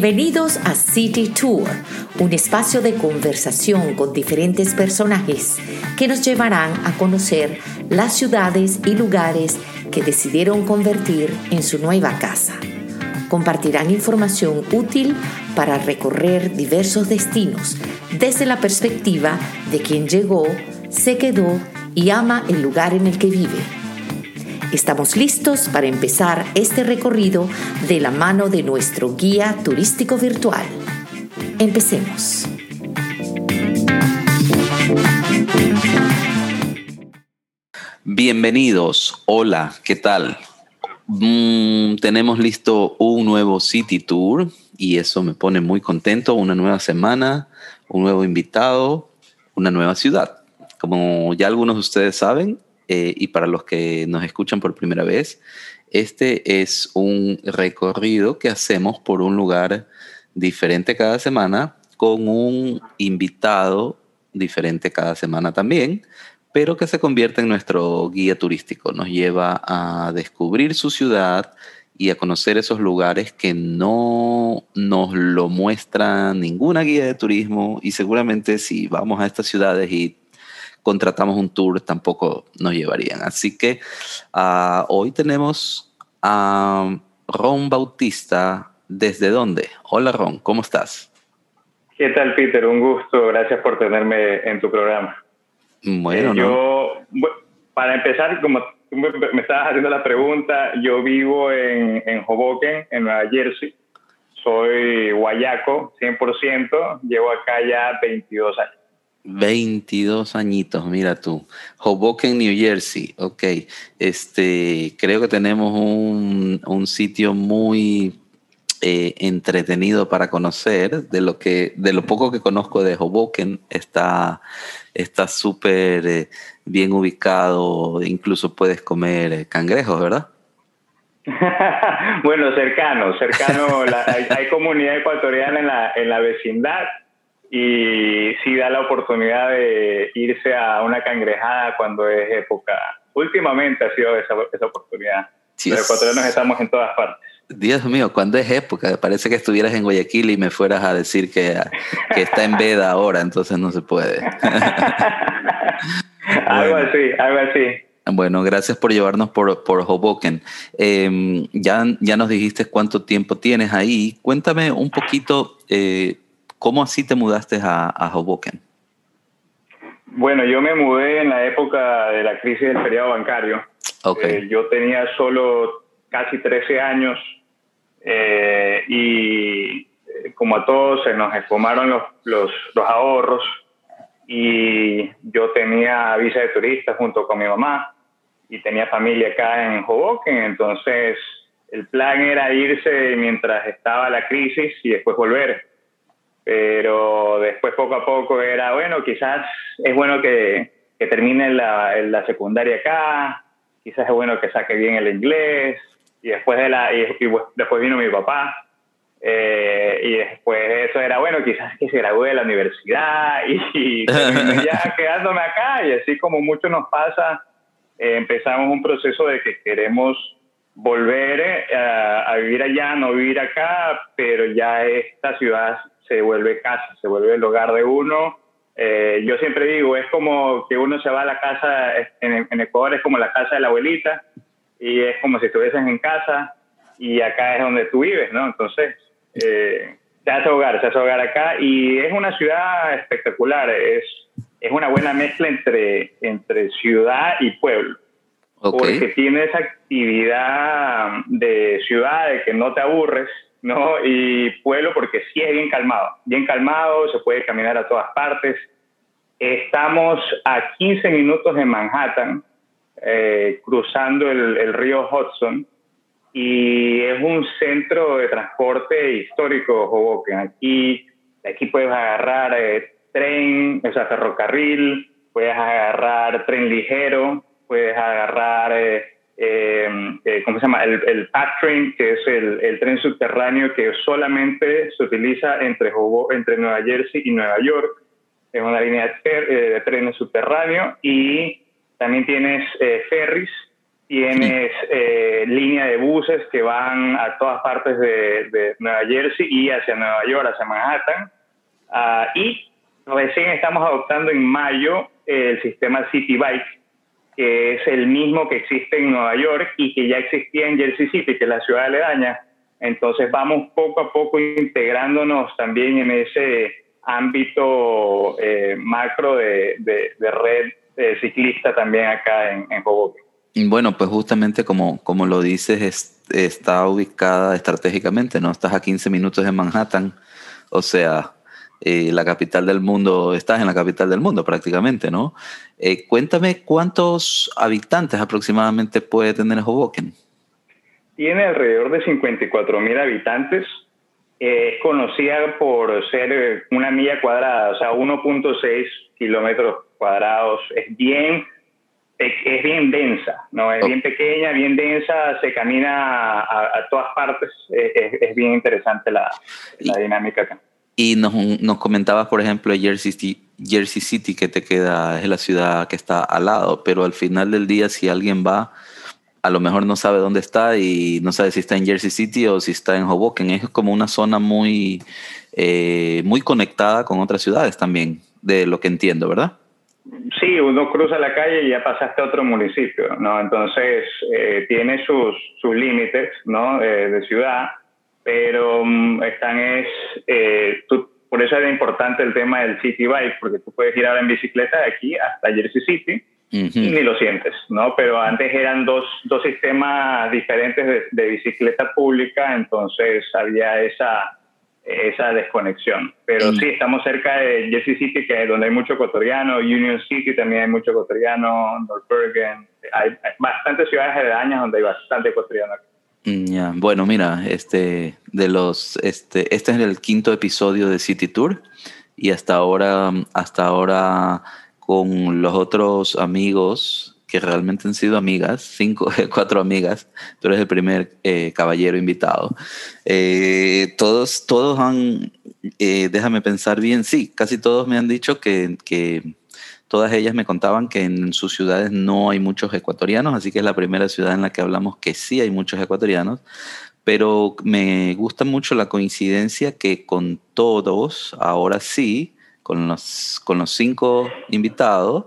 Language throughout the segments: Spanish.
Bienvenidos a City Tour, un espacio de conversación con diferentes personajes que nos llevarán a conocer las ciudades y lugares que decidieron convertir en su nueva casa. Compartirán información útil para recorrer diversos destinos desde la perspectiva de quien llegó, se quedó y ama el lugar en el que vive Estamos listos para empezar este recorrido de la mano de nuestro guía turístico virtual. Empecemos. Bienvenidos, hola, ¿qué tal? Mm, tenemos listo un nuevo City Tour y eso me pone muy contento, una nueva semana, un nuevo invitado, una nueva ciudad. Como ya algunos de ustedes saben, eh, y para los que nos escuchan por primera vez, este es un recorrido que hacemos por un lugar diferente cada semana con un invitado diferente cada semana también, pero que se convierte en nuestro guía turístico. Nos lleva a descubrir su ciudad y a conocer esos lugares que no nos lo muestra ninguna guía de turismo y seguramente si vamos a estas ciudades y contratamos un tour tampoco nos llevarían. Así que ah, hoy tenemos a Ron Bautista. ¿Desde dónde? Hola Ron, ¿cómo estás? ¿Qué tal Peter? Un gusto, gracias por tenerme en tu programa. Bueno, eh, yo, para empezar, como tú me, estabas haciendo la pregunta, yo vivo en, en Hoboken, en Nueva Jersey. Soy guayaco, 100%, llevo acá ya 22 años. 22 añitos, mira tú. Hoboken, New Jersey. Ok. Este, creo que tenemos un, un sitio muy eh, entretenido para conocer. De lo que, de lo poco que conozco de Hoboken, está súper eh, bien ubicado. Incluso puedes comer cangrejos, ¿verdad? bueno, cercano, cercano. hay, hay, comunidad ecuatoriana en la, en la vecindad y sí da la oportunidad de irse a una cangrejada cuando es época. Últimamente ha sido esa, esa oportunidad. Los ecuatorianos estamos en todas partes. Dios mío, ¿cuándo es época? Parece que estuvieras en Guayaquil y me fueras a decir que, que está en veda ahora, entonces no se puede. algo así, algo así. Bueno, gracias por llevarnos por, por Hoboken. Em, ya, ya nos dijiste cuánto tiempo tienes ahí. Cuéntame un poquito eh, ¿Cómo así te mudaste a, a Hoboken? Bueno, yo me mudé en la época de la crisis del feriado bancario. Okay. Eh, yo tenía solo casi 13 años eh, y eh, como a todos se nos esfumaron los, los, los, ahorros y yo tenía visa de turista junto con mi mamá y tenía familia acá en Hoboken, entonces el plan era irse mientras estaba la crisis y después volver pero después poco a poco era, bueno, quizás es bueno que, que termine la, la, secundaria acá, quizás es bueno que saque bien el inglés, y después, de la, y, después vino mi papá, eh, y después eso era, bueno, quizás que se gradúe de la universidad, y, ya quedándome acá, y así como mucho nos pasa, eh, empezamos un proceso de que queremos volver eh, a, a, vivir allá, no vivir acá, pero ya esta ciudad se vuelve casa, se vuelve el hogar de uno. Eh, yo siempre digo, es como que uno se va a la casa, en, Ecuador es como la casa de la abuelita, y es como si estuviesen en casa, y acá es donde tú vives, ¿no? Entonces, eh, se hace hogar, se hace hogar acá, y es una ciudad espectacular, es, es una buena mezcla entre, entre ciudad y pueblo. Porque tiene esa actividad de ciudad, de que no te aburres, ¿no? Y pueblo porque sí es bien calmado, bien calmado, se puede caminar a todas partes. Estamos a 15 minutos de Manhattan, eh, cruzando el, río Hudson, y es un centro de transporte histórico, Hoboken. Aquí, aquí puedes agarrar eh, tren, o sea, ferrocarril, puedes agarrar tren ligero, puedes agarrar... Eh, eh, eh, ¿cómo se llama? El, el Train, que es el, el, tren subterráneo que solamente se utiliza entre, entre Nueva Jersey y Nueva York. Es una línea de, eh, trenes subterráneo y también tienes ferries tienes eh, línea de buses que van a todas partes de, Nueva Jersey y hacia Nueva York, hacia Manhattan. Ah, y recién estamos adoptando en mayo el sistema City Bike, que es el mismo que existe en Nueva York y que ya existía en Jersey City, que es la ciudad aledaña. Entonces vamos poco a poco integrándonos también en ese ámbito eh, macro de, red ciclista también acá en, en Hoboken. Bueno, pues justamente como, como lo dices, está ubicada estratégicamente, ¿no? Estás a 15 minutos de Manhattan, o sea, eh, la capital del mundo, estás en la capital del mundo prácticamente, ¿no? Eh, cuéntame cuántos habitantes aproximadamente puede tener Hoboken. Tiene alrededor de 54 mil habitantes. es conocida por ser una milla cuadrada, o sea, 1.6 kilómetros cuadrados. Es bien es bien densa, ¿no? Es bien pequeña, bien densa, se camina a, todas partes, es, bien interesante la, dinámica acá. Y nos, nos, comentabas, por ejemplo, Jersey City, Jersey City, que te queda, es la ciudad que está al lado, pero al final del día, si alguien va, a lo mejor no sabe dónde está y no sabe si está en Jersey City o si está en Hoboken. Es como una zona muy, eh, muy conectada con otras ciudades también, de lo que entiendo, ¿verdad? Sí, uno cruza la calle y ya pasaste a otro municipio, ¿no? Entonces, eh, tiene sus, sus límites, ¿no? Eh, de ciudad, pero mm, están es, eh, por eso era importante el tema del City Bike, porque tú puedes ir ahora en bicicleta de aquí hasta Jersey City y ni lo sientes, ¿no? Pero antes eran dos, dos sistemas diferentes de, de bicicleta pública, entonces había esa esa desconexión. Pero sí, estamos cerca de Jersey City, que es donde hay mucho ecuatoriano, Union City también hay mucho ecuatoriano, North Bergen, hay, bastantes ciudades aledañas donde hay bastante ecuatoriano. Mm, ya, bueno, mira, este, de los, este, este es el quinto episodio de City Tour y hasta ahora, hasta ahora con los otros amigos que realmente han sido amigas, cinco, cuatro amigas, tú eres el primer eh, caballero invitado. Eh, todos, todos han, eh, déjame pensar bien, sí, casi todos me han dicho que, que, todas ellas me contaban que en sus ciudades no hay muchos ecuatorianos, así que es la primera ciudad en la que hablamos que sí hay muchos ecuatorianos, pero me gusta mucho la coincidencia que con todos, ahora sí, con los, con los cinco invitados,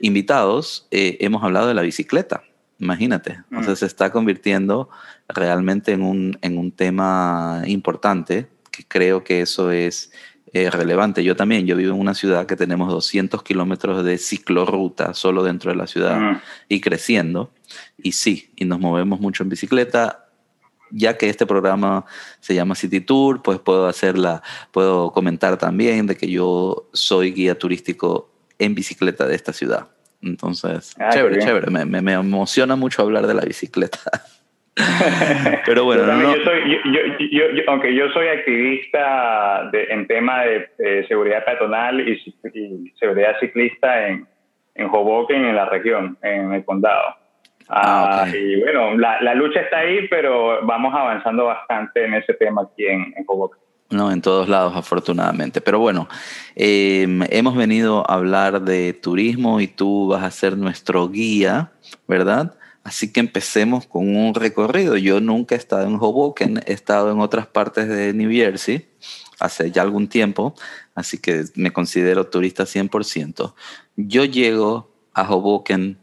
invitados, eh, hemos hablado de la bicicleta. Imagínate. Entonces mm. se está convirtiendo realmente en un, en un tema importante, que creo que eso es eh, relevante. Yo también, yo vivo en una ciudad que tenemos 200 kilómetros de ciclorruta solo dentro de la ciudad mm. y creciendo. Y sí, y nos movemos mucho en bicicleta. Ya que este programa se llama City Tour, pues puedo hacerla, puedo comentar también de que yo soy guía turístico en bicicleta de esta ciudad. Entonces, ah, chévere, chévere. Me, me, emociona mucho hablar de la bicicleta. Pero bueno, aunque yo soy activista de, en tema de, seguridad peatonal y, seguridad ciclista en, en Hoboken, en la región, en el condado. Ah, ah, y bueno, la, la, lucha está ahí, pero vamos avanzando bastante en ese tema aquí en, en Hoboken. No, en todos lados, afortunadamente. Pero bueno, em, hemos venido a hablar de turismo y tú vas a ser nuestro guía, ¿verdad? Así que empecemos con un recorrido. Yo nunca he estado en Hoboken, he estado en otras partes de New Jersey hace ya algún tiempo, así que me considero turista 100%. Yo llego a Hoboken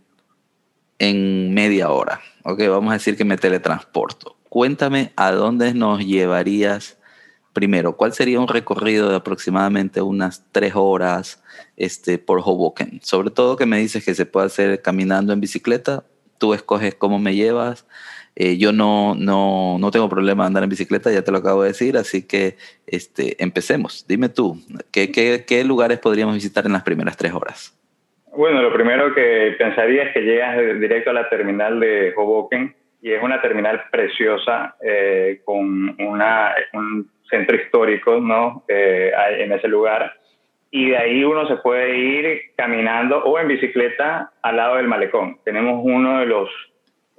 en media hora, ¿ok? Vamos a decir que me teletransporto. Cuéntame a dónde nos llevarías primero, ¿cuál sería un recorrido de aproximadamente unas tres horas este, por Hoboken? Sobre todo que me dices que se puede hacer caminando en bicicleta, tú escoges cómo me llevas. Eh, yo no, no, no tengo problema de andar en bicicleta, ya te lo acabo de decir, así que este, empecemos. Dime tú, ¿qué, qué, lugares podríamos visitar en las primeras tres horas? Bueno, lo primero que pensaría es que llegas directo a la terminal de Hoboken y es una terminal preciosa eh, con una, un centro histórico, ¿no? Eh, en ese lugar. Y de ahí uno se puede ir caminando o en bicicleta al lado del malecón. Tenemos uno de los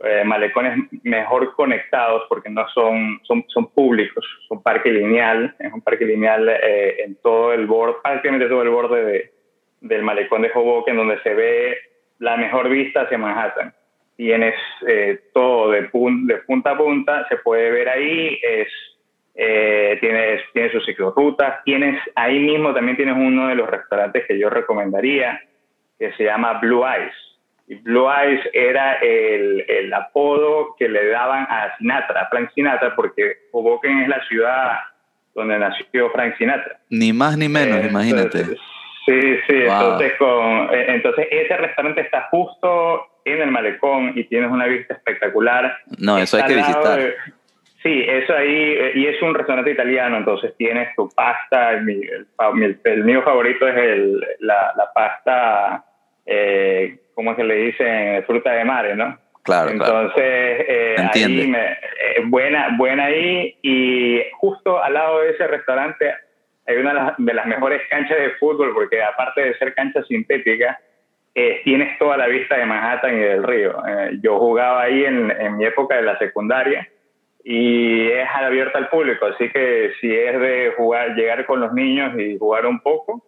eh, malecones mejor conectados porque no son, son, son públicos, son parque lineal, es un parque lineal eh, en todo el borde, prácticamente todo el borde de, del malecón de Hoboken, donde se ve la mejor vista hacia Manhattan. tienes eh, todo de, de, punta a punta, se puede ver ahí, es, eh, tienes, tienes sus ciclorrutas, tienes, ahí mismo también tienes uno de los restaurantes que yo recomendaría, que se llama Blue Eyes. Y Blue Eyes era el, el apodo que le daban a Sinatra, a Frank Sinatra, porque Hoboken es la ciudad donde nació Frank Sinatra. Ni más ni menos, imagínate. Sí, sí, entonces, con, eh, entonces ese restaurante está justo en el malecón y tienes una vista espectacular. No, eso hay que visitar. Sí, eso ahí, eh, y es un restaurante italiano, entonces tienes tu pasta, el, el, mío favorito es el, la, la pasta eh, ¿cómo se le dice? Fruta de mare, ¿no? Claro, Entonces, Eh, ahí me, eh, buena, buena ahí. Y justo al lado de ese restaurante hay una de las, mejores canchas de fútbol, porque aparte de ser cancha sintética, eh, tienes toda la vista de Manhattan y del río. Eh, yo jugaba ahí en, en, mi época de la secundaria y es abierta al público, así que si es de jugar, llegar con los niños y jugar un poco,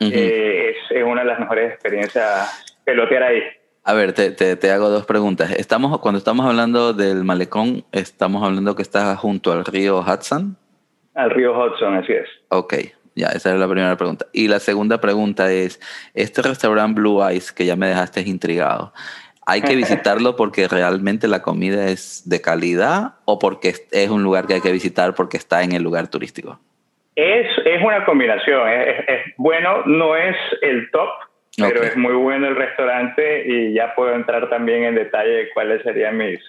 eh, es, una de las mejores experiencias pelotear ahí. A ver, te, te, hago dos preguntas. Estamos, cuando estamos hablando del malecón, ¿estamos hablando que está junto al río Hudson? Al río Hudson, así es. Ok, ya, esa es la primera pregunta. Y la segunda pregunta es, este restaurante Blue Eyes, que ya me dejaste intrigado, ¿hay que visitarlo porque realmente la comida es de calidad o porque es un lugar que hay que visitar porque está en el lugar turístico? Es, es una combinación. Es, bueno, no es el top, pero es muy bueno el restaurante y ya puedo entrar también en detalle de cuáles serían mis,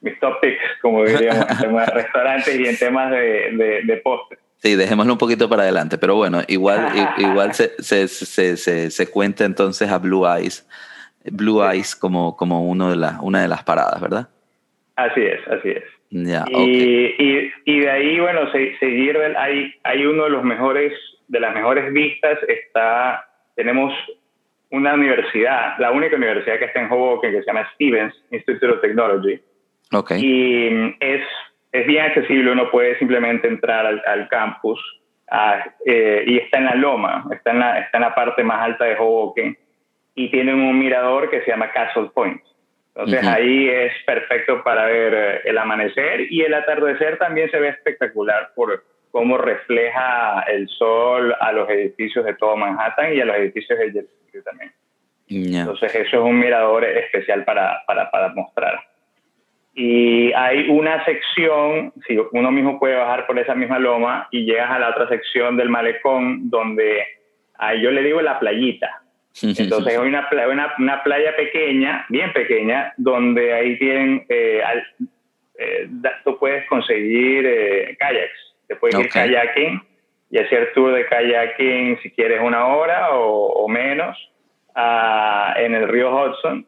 mis top picks, como diríamos, en temas de restaurantes y en temas de, de, postres. Sí, dejémoslo un poquito para adelante, pero bueno, igual, igual se, se, se, se, cuenta entonces a Blue Eyes, Blue Eyes como, como uno de la, una de las paradas, ¿verdad? Así es, así es y, y, de ahí, bueno, seguir, hay, hay uno de los mejores, de las mejores vistas, está, tenemos una universidad, la única universidad que está en Hoboken, que se llama Stevens Institute of Technology. Okay. Y es, es bien accesible, uno puede simplemente entrar al, campus eh, y está en la loma, está en la, está en la parte más alta de Hoboken y tienen un mirador que se llama Castle Point. Entonces ahí es perfecto para ver eh, el amanecer y el atardecer también se ve espectacular por cómo refleja el sol a los edificios de todo Manhattan y a los edificios de Jersey también. Entonces eso es un mirador especial para, para, para, mostrar. Y hay una sección, si uno mismo puede bajar por esa misma loma y llegas a la otra sección del malecón donde ahí yo le digo la playita, entonces hay una, una, una, playa pequeña, bien pequeña, donde ahí tienen, eh, eh, tú puedes conseguir eh, kayaks, te puedes ir kayaking y hacer tour de kayaking si quieres una hora o, menos ah, en el río Hudson.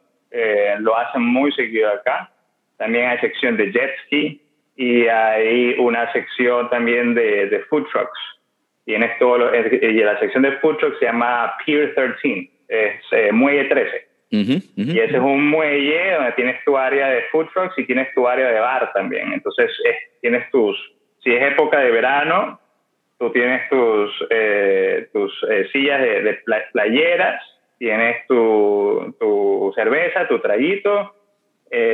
lo hacen muy seguido acá. También hay sección de jet ski y hay una sección también de, de food trucks. Tienes todo y la sección de food trucks se llama Pier 13 es eh, Muelle 13. Y ese es un muelle donde tienes tu área de food trucks y tienes tu área de bar también. Entonces, tienes tus, si es época de verano, tú tienes tus, eh, tus eh, sillas de, playeras, tienes tu, tu, cerveza, tu traguito,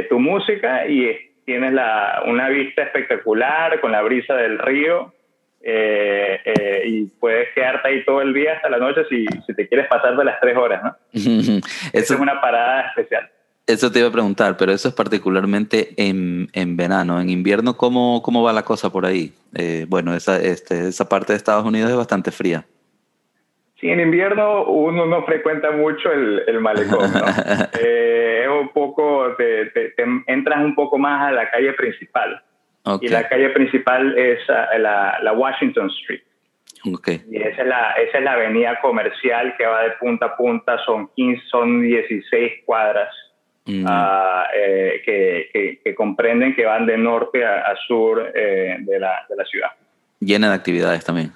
tu música y tienes la, una vista espectacular con la brisa del río eh, eh, y puedes quedarte ahí todo el día hasta la noche si, si te quieres pasar de las tres horas, ¿no? eso es una parada especial. Eso te iba a preguntar, pero eso es particularmente en, en verano. En invierno, ¿cómo, ¿cómo va la cosa por ahí? Eh, bueno, esa, este, esa parte de Estados Unidos es bastante fría. Sí, en invierno uno no frecuenta mucho el, el malecón, ¿no? es un poco, te, te, entras un poco más a la calle principal. Y la calle principal es ah, la, Washington Street. Okay. Y esa es, la, esa es la avenida comercial que va de punta a punta, son 15, son 16 cuadras mm. ah, eh, que, que, comprenden que van de norte a, sur eh, de, la, de, la, ciudad. Llena de actividades también.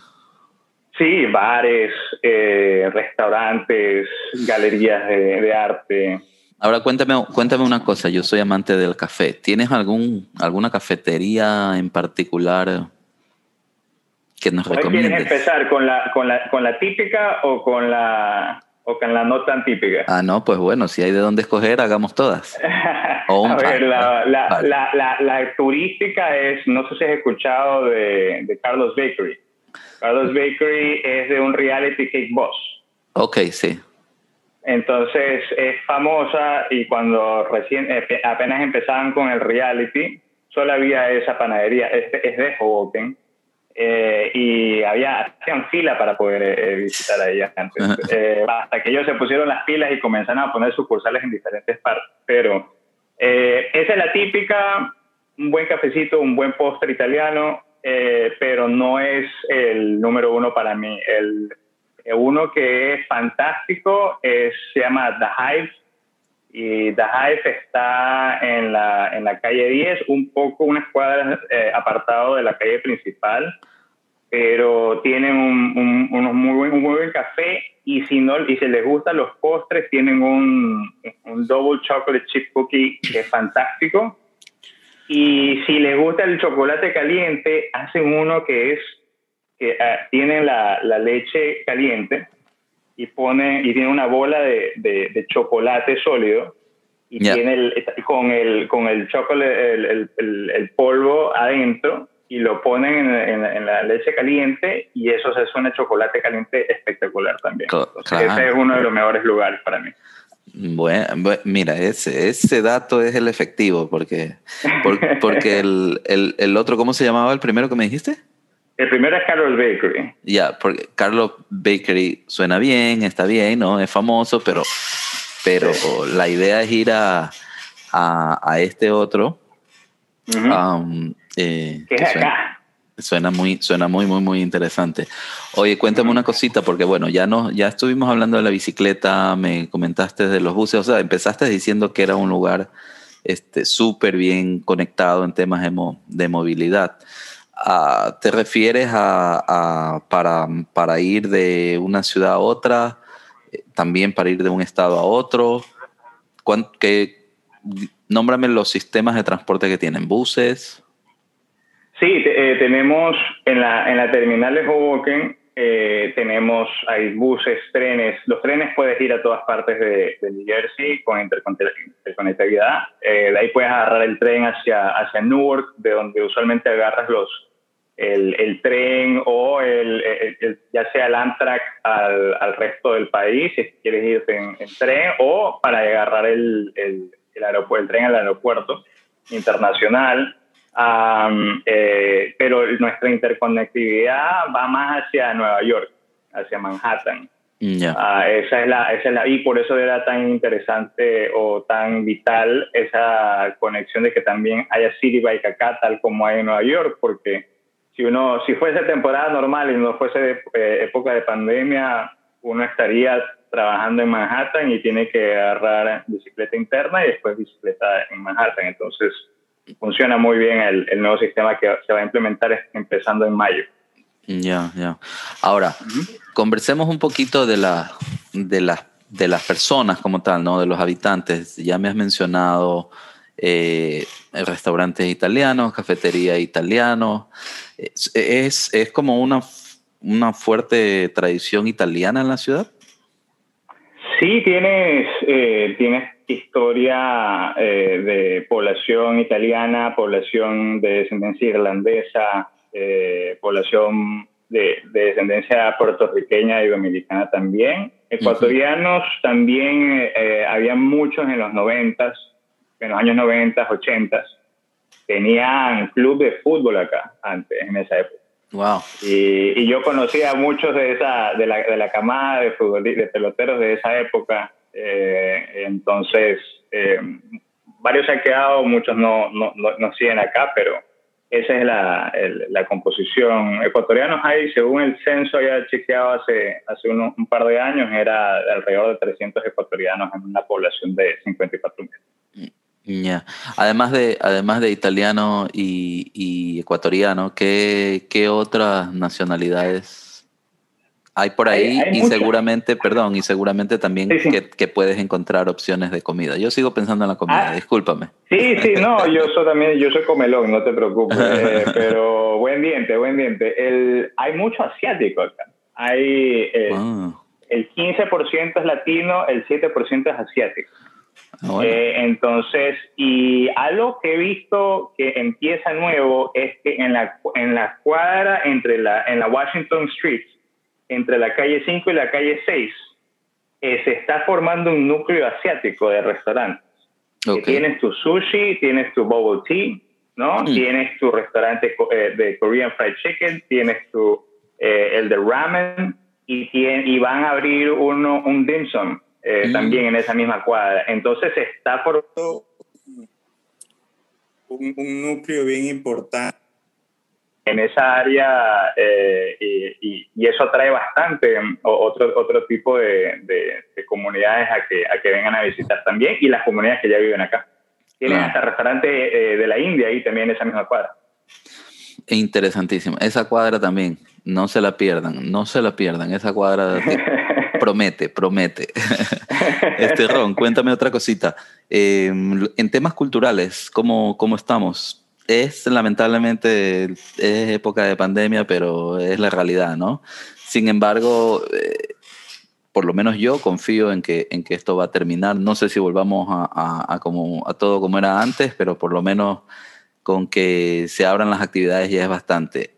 Sí, bares, eh, restaurantes, galerías de, de arte. Ahora cuéntame, cuéntame una cosa, yo soy amante del café. ¿Tienes algún, alguna cafetería en particular que nos recomiendes? ¿Quieres empezar con la, con, la, con la típica o con la, o con la no tan típica? Ah, no, pues bueno, si hay de dónde escoger, hagamos todas. a ver, la, la, la, turística es, no sé si has escuchado de, de Carlos Bakery. Carlos Bakery es de un reality cake boss. Ok, sí. Entonces es famosa y cuando recién eh, apenas empezaban con el reality, solo había esa panadería, es, es de Hoboken, eh, y había hacían fila para poder eh, visitar a ella antes. hasta que ellos se pusieron las pilas y comenzaron a poner sucursales en diferentes partes. Pero esa es la típica, un buen cafecito, un buen postre italiano, pero no es el número uno para mí. El, uno que es fantástico es, se llama The Hive y The Hive está en la, en la calle 10, un poco unas cuadras eh, apartado de la calle principal, pero tienen un, unos muy buen, un muy buen café y si no y si les gustan los postres tienen un, un double chocolate chip cookie que es fantástico. Y si les gusta el chocolate caliente hacen uno que es que uh, tiene la, la, leche caliente y pone y tiene una bola de, de, chocolate sólido y tiene el, con el con el chocolate el, el, el, polvo adentro y lo ponen en, en, la leche caliente y eso se suena chocolate caliente espectacular también. Ese es uno de los mejores lugares para mí. Bueno, mira, ese, ese dato es el efectivo, porque, porque el, el, el, otro, ¿cómo se llamaba el primero que me dijiste? El primero es Carlos Bakery. Ya, porque Carlos Bakery suena bien, está bien, ¿no? Es famoso, pero, pero la idea es ir a, a, este otro. Um, eh, ¿Qué es suena, acá? Suena muy, suena muy, muy, muy interesante. Oye, cuéntame una cosita, porque bueno, ya no, ya estuvimos hablando de la bicicleta, me comentaste de los buses, o sea, empezaste diciendo que era un lugar este súper bien conectado en temas de, de movilidad. ¿Te refieres a, para, para, ir de una ciudad a otra, eh, también para ir de un estado a otro? ¿Qué, nómbrame los sistemas de transporte que tienen, buses. Sí, eh, tenemos en la, en la terminal de Hoboken, eh, tenemos, hay buses, trenes. Los trenes puedes ir a todas partes de, New Jersey con interconectividad. de ahí puedes agarrar el tren hacia, hacia Newark, de donde usualmente agarras los, el, el tren o el, ya sea el Amtrak al, al, resto del país, si quieres irte en, tren, o para agarrar el, el, el, el tren al aeropuerto internacional. Eh, pero nuestra interconectividad va más hacia Nueva York, hacia Manhattan. Ah, esa, es la, esa es la, y por eso era tan interesante o tan vital esa conexión de que también haya City Bike acá, tal como hay en Nueva York, porque si uno, si fuese temporada normal y no fuese eh, época de pandemia, uno estaría trabajando en Manhattan y tiene que agarrar bicicleta interna y después bicicleta en Manhattan. Entonces, funciona muy bien el, el nuevo sistema que se va a implementar empezando en mayo. Ya, ya. Ahora, conversemos un poquito de, la, de, la, de las personas como tal, ¿no? De los habitantes. Ya me has mencionado eh, restaurantes italianos, cafetería italiano. ¿Es, es como una, una fuerte tradición italiana en la ciudad? Sí, tienes, eh, tienes historia eh, de población italiana, población de descendencia irlandesa, eh, población de, de, descendencia puertorriqueña y dominicana también. Ecuatorianos también había muchos en los noventas, en los años 90, 80, tenían club de fútbol acá antes, en esa época. Wow. Y, y yo conocía a muchos de, esa, de, la, de la camada de, de peloteros de esa época. Eh, entonces, eh, varios se han quedado, muchos no, no, no, siguen acá, pero esa es la, la, composición. Ecuatorianos hay, según el censo ya chequeado hace, hace un par de años, era alrededor de 300 ecuatorianos en una población de 54 mil. Además de, además de italiano y, ecuatoriano, ¿qué, ¿qué, otras nacionalidades hay por ahí? y seguramente, perdón, y seguramente también Que, puedes encontrar opciones de comida. Yo sigo pensando en la comida, ah. discúlpame. Sí, sí, no, yo soy también, yo soy comelón, no te preocupes. Eh, pero buen diente, buen diente. El, hay mucho asiático acá. Hay, eh, ah. el 15% es latino, el 7% es asiático. Ah, eh, entonces, y algo que he visto que empieza nuevo es que en la, en la cuadra entre la, en la Washington Street, entre la calle 5 y la calle 6, eh, se está formando un núcleo asiático de restaurantes. Tienes tu sushi, tienes tu bubble tea, ¿no? Mm. Tienes tu restaurante eh, de Korean Fried Chicken, tienes tu, el de ramen y, y van a abrir uno, un dim sum eh, mm. también en esa misma cuadra. Entonces está por un, un núcleo bien importante en esa área eh, y, y, eso atrae bastante otro, otro tipo de, de, comunidades a que, a que vengan a visitar también y las comunidades que ya viven acá. Tienen hasta restaurante eh, de la India ahí también en esa misma cuadra. Interesantísimo. Esa cuadra también, no se la pierdan, no se la pierdan. Esa cuadra promete, promete. este Ron, cuéntame otra cosita. Em, en temas culturales, ¿cómo, ¿cómo estamos? Es lamentablemente es época de pandemia, pero es la realidad, ¿no? Sin embargo, eh, por lo menos yo confío en que, en que esto va a terminar. No sé si volvamos a, como, a todo como era antes, pero por lo menos con que se abran las actividades ya es bastante.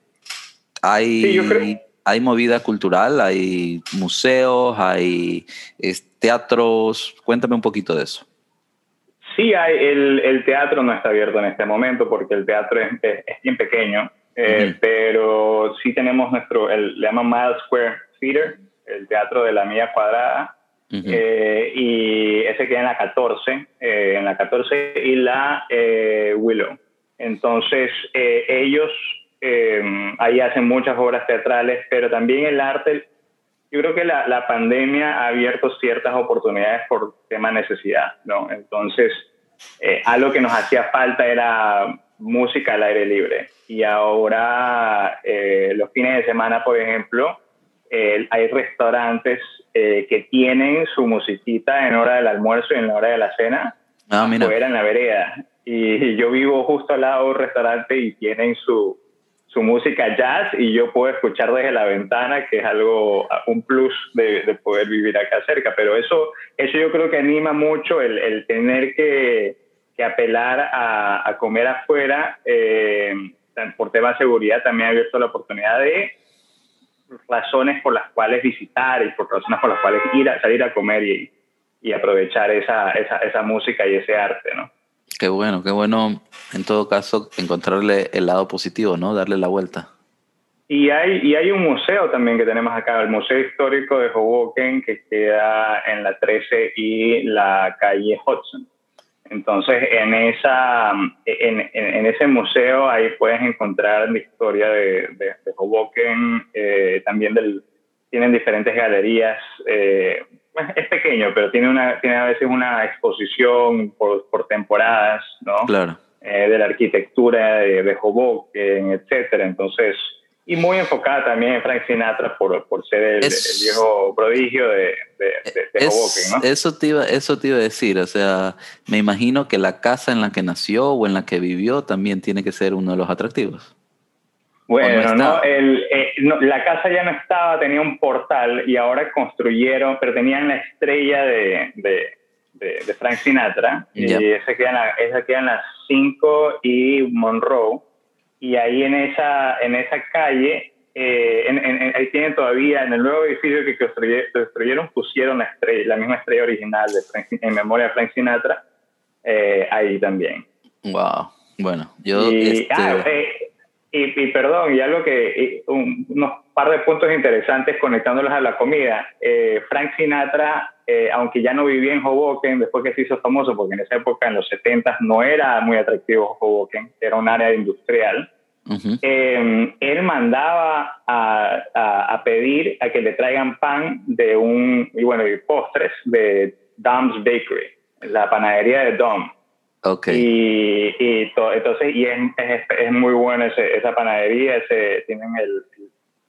Hay, sí, yo creo hay movida cultural, hay museos, hay teatros. Cuéntame un poquito de eso. Sí, hay, el, teatro no está abierto en este momento porque el teatro es, bien pequeño, eh, pero sí tenemos nuestro, el, le llaman Mile Square Theater, el teatro de la milla cuadrada, eh, y ese queda en la 14, eh, en la 14 y la Willow. Entonces, ellos ahí hacen muchas obras teatrales, pero también el arte, yo creo que la, la pandemia ha abierto ciertas oportunidades por tema necesidad, ¿no? Entonces, eh, algo que nos hacía falta era música al aire libre. Y ahora, eh, los fines de semana, por ejemplo, hay restaurantes eh, que tienen su musiquita en hora del almuerzo y en la hora de la cena, ah, fuera en la vereda. Y yo vivo justo al lado de un restaurante y tienen su, su música jazz y yo puedo escuchar desde la ventana, que es algo, un plus de, poder vivir acá cerca. Pero eso, eso yo creo que anima mucho el, el tener que, que, apelar a, a comer afuera. Eh, por tema de seguridad también ha abierto la oportunidad de razones por las cuales visitar y por razones por las cuales ir a salir a comer y, y aprovechar esa, esa, esa música y ese arte, ¿no? Qué bueno, qué bueno en todo caso encontrarle el lado positivo, ¿no? Darle la vuelta. Y hay, y hay un museo también que tenemos acá, el Museo Histórico de Hoboken, que queda en la 13 y la calle Hudson. Entonces, en, esa, en, en, ese museo ahí puedes encontrar la historia de, de, Hoboken, eh, también del, tienen diferentes galerías eh, es pequeño, pero tiene, una, tiene a veces una exposición por, por temporadas, ¿no? Claro. Eh, de la arquitectura de, de Hoboken, etcétera. Entonces, y muy enfocada también en Frank Sinatra por, por ser el, viejo prodigio de, de, Hoboken, ¿no? Eso te, iba, eso te iba a decir, o sea, me imagino que la casa en la que nació o en la que vivió también tiene que ser uno de los atractivos. Bueno, no, el, eh, la casa ya no estaba, tenía un portal y ahora construyeron, pero tenían la estrella de, de, de, Frank Sinatra y esa queda, en la, esa queda en las 5 y Monroe. Y ahí en esa, en esa calle, eh, ahí tienen todavía, en el nuevo edificio que construyeron, pusieron la, estrella, la misma estrella original de en memoria de Frank Sinatra, eh, ahí también. Wow, bueno, yo... este... Ah, y, perdón, y algo que, unos par de puntos interesantes conectándolos a la comida. Eh, Frank Sinatra, eh, aunque ya no vivía en Hoboken, después que se hizo famoso, porque en esa época, en los 70 no era muy atractivo Hoboken, era un área industrial, eh, él mandaba a, a, a, pedir a que le traigan pan de un, y bueno, y postres de Dom's Bakery, la panadería de Dom. Okay. Y, y entonces, y es, es, es muy bueno ese, esa panadería, ese, tienen el,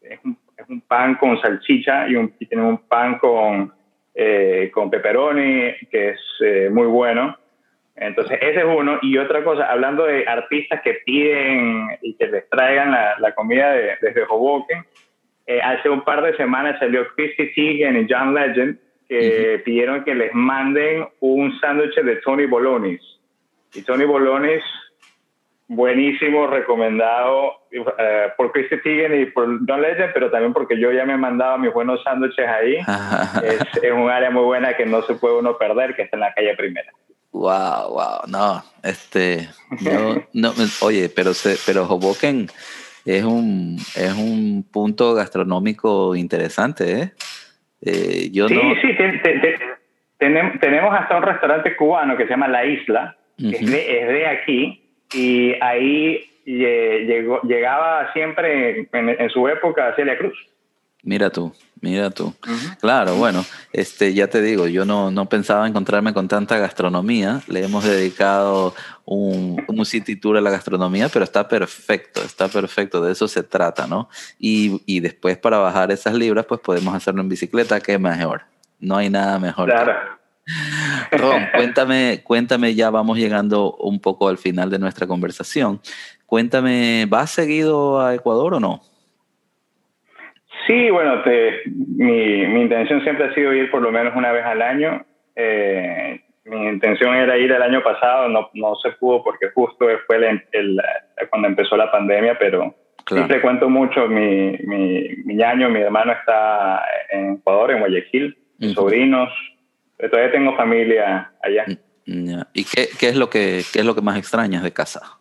es un, es un pan con salchicha y, un, y tienen un pan con, eh, con pepperoni, que es eh, muy bueno. Entonces, ese es uno. Y otra cosa, hablando de artistas que piden y que les traigan la, la comida de, desde Hoboken, eh, hace un par de semanas salió Christy Teigen y John Legend que pidieron que les manden un sándwich de Tony Bolonis. Y Tony Bolonis, buenísimo, recomendado eh, por Christy Teigen y por John Legend, pero también porque yo ya me he mandado mis buenos sándwiches ahí. es, es, un área muy buena que no se puede uno perder, que está en la calle primera. Wow, wow, no, este, no, oye, pero se, pero Hoboken es un, es un punto gastronómico interesante, ¿eh? eh yo sí, sí, tenemos, tenemos hasta un restaurante cubano que se llama La Isla, que es, de, aquí, y ahí llegó, llegaba siempre en, su época Celia Cruz. Mira tú, mira tú. Claro, bueno, este, ya te digo, yo no, no pensaba encontrarme con tanta gastronomía. Le hemos dedicado un, un city tour a la gastronomía, pero está perfecto, está perfecto, de eso se trata, ¿no? Y, y después para bajar esas libras, pues podemos hacerlo en bicicleta, que es mejor. No hay nada mejor. Claro. Ron, cuéntame, cuéntame, ya vamos llegando un poco al final de nuestra conversación. Cuéntame, ¿vas seguido a Ecuador o no? Sí, bueno, mi, mi, intención siempre ha sido ir por lo menos una vez al año. Eh, mi intención era ir el año pasado, no, no se pudo porque justo fue el, cuando empezó la pandemia, pero siempre cuento mucho. Mi, mi, mi año, mi hermano está en Ecuador, en Guayaquil, mis sobrinos. Todavía tengo familia allá. Mm, ¿Y qué, qué, es lo que, qué es lo que más extrañas de casa?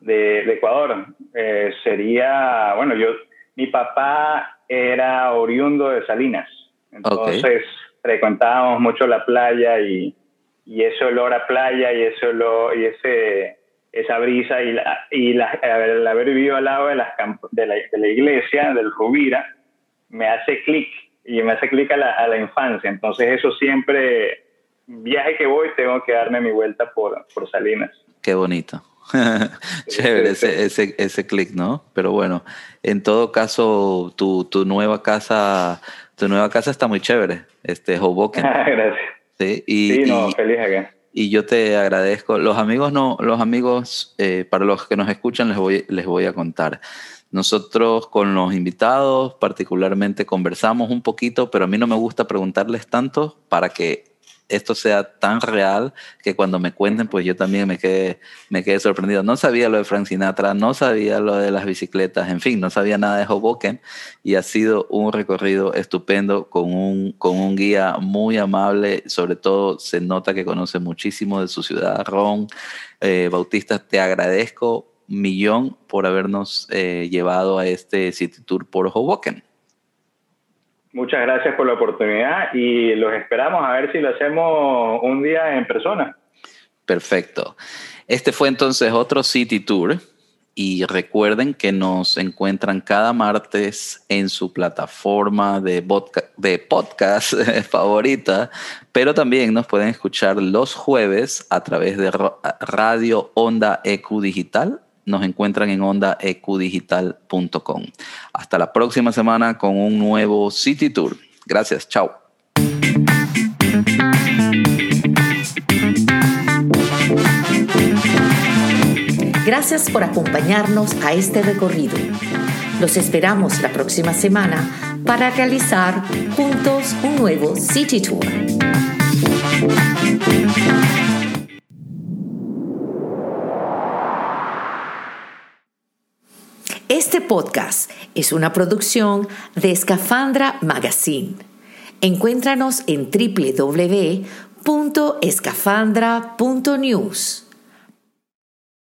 De, de Ecuador. Eh, sería, bueno, yo mi papá era oriundo de Salinas, entonces frecuentábamos mucho la playa y, y, ese olor a playa y ese olor, y ese esa brisa y, la, y la, el haber vivido al lado de, las, de, la, de la iglesia, del Rubira, me hace clic y me hace clic a la, a la infancia. Entonces eso siempre, viaje que voy, tengo que darme mi vuelta por, por Salinas. Qué bonito. Chévere ese, ese, ese clic, ¿no? Pero bueno, en todo caso, tu, tu, nueva casa, tu nueva casa está muy chévere, este Hoboken. Gracias. Sí, y, no, feliz acá. Y yo te agradezco. Los amigos no, los amigos, eh, para los que nos escuchan, les voy, les voy a contar. Nosotros con los invitados particularmente conversamos un poquito, pero a mí no me gusta preguntarles tanto para que esto sea tan real que cuando me cuenten, pues yo también me quedé, sorprendido. No sabía lo de Frank Sinatra, no sabía lo de las bicicletas, en fin, no sabía nada de Hoboken y ha sido un recorrido estupendo con un, con un guía muy amable, sobre todo se nota que conoce muchísimo de su ciudad, Ron eh, Bautista, te agradezco millón por habernos eh, llevado a este City Tour por Hoboken. Muchas gracias por la oportunidad y los esperamos a ver si lo hacemos un día en persona. Perfecto. Este fue entonces otro City Tour y recuerden que nos encuentran cada martes en su plataforma de, de podcast favorita, pero también nos pueden escuchar los jueves a través de Radio Onda EQ Digital nos encuentran en ondaecudigital.com. Hasta la próxima semana con un nuevo City Tour. Gracias, chao. Gracias por acompañarnos a este recorrido. Los esperamos la próxima semana para realizar juntos un nuevo City Tour. Este podcast es una producción de Escafandra Magazine. Encuéntranos en www.escafandra.news.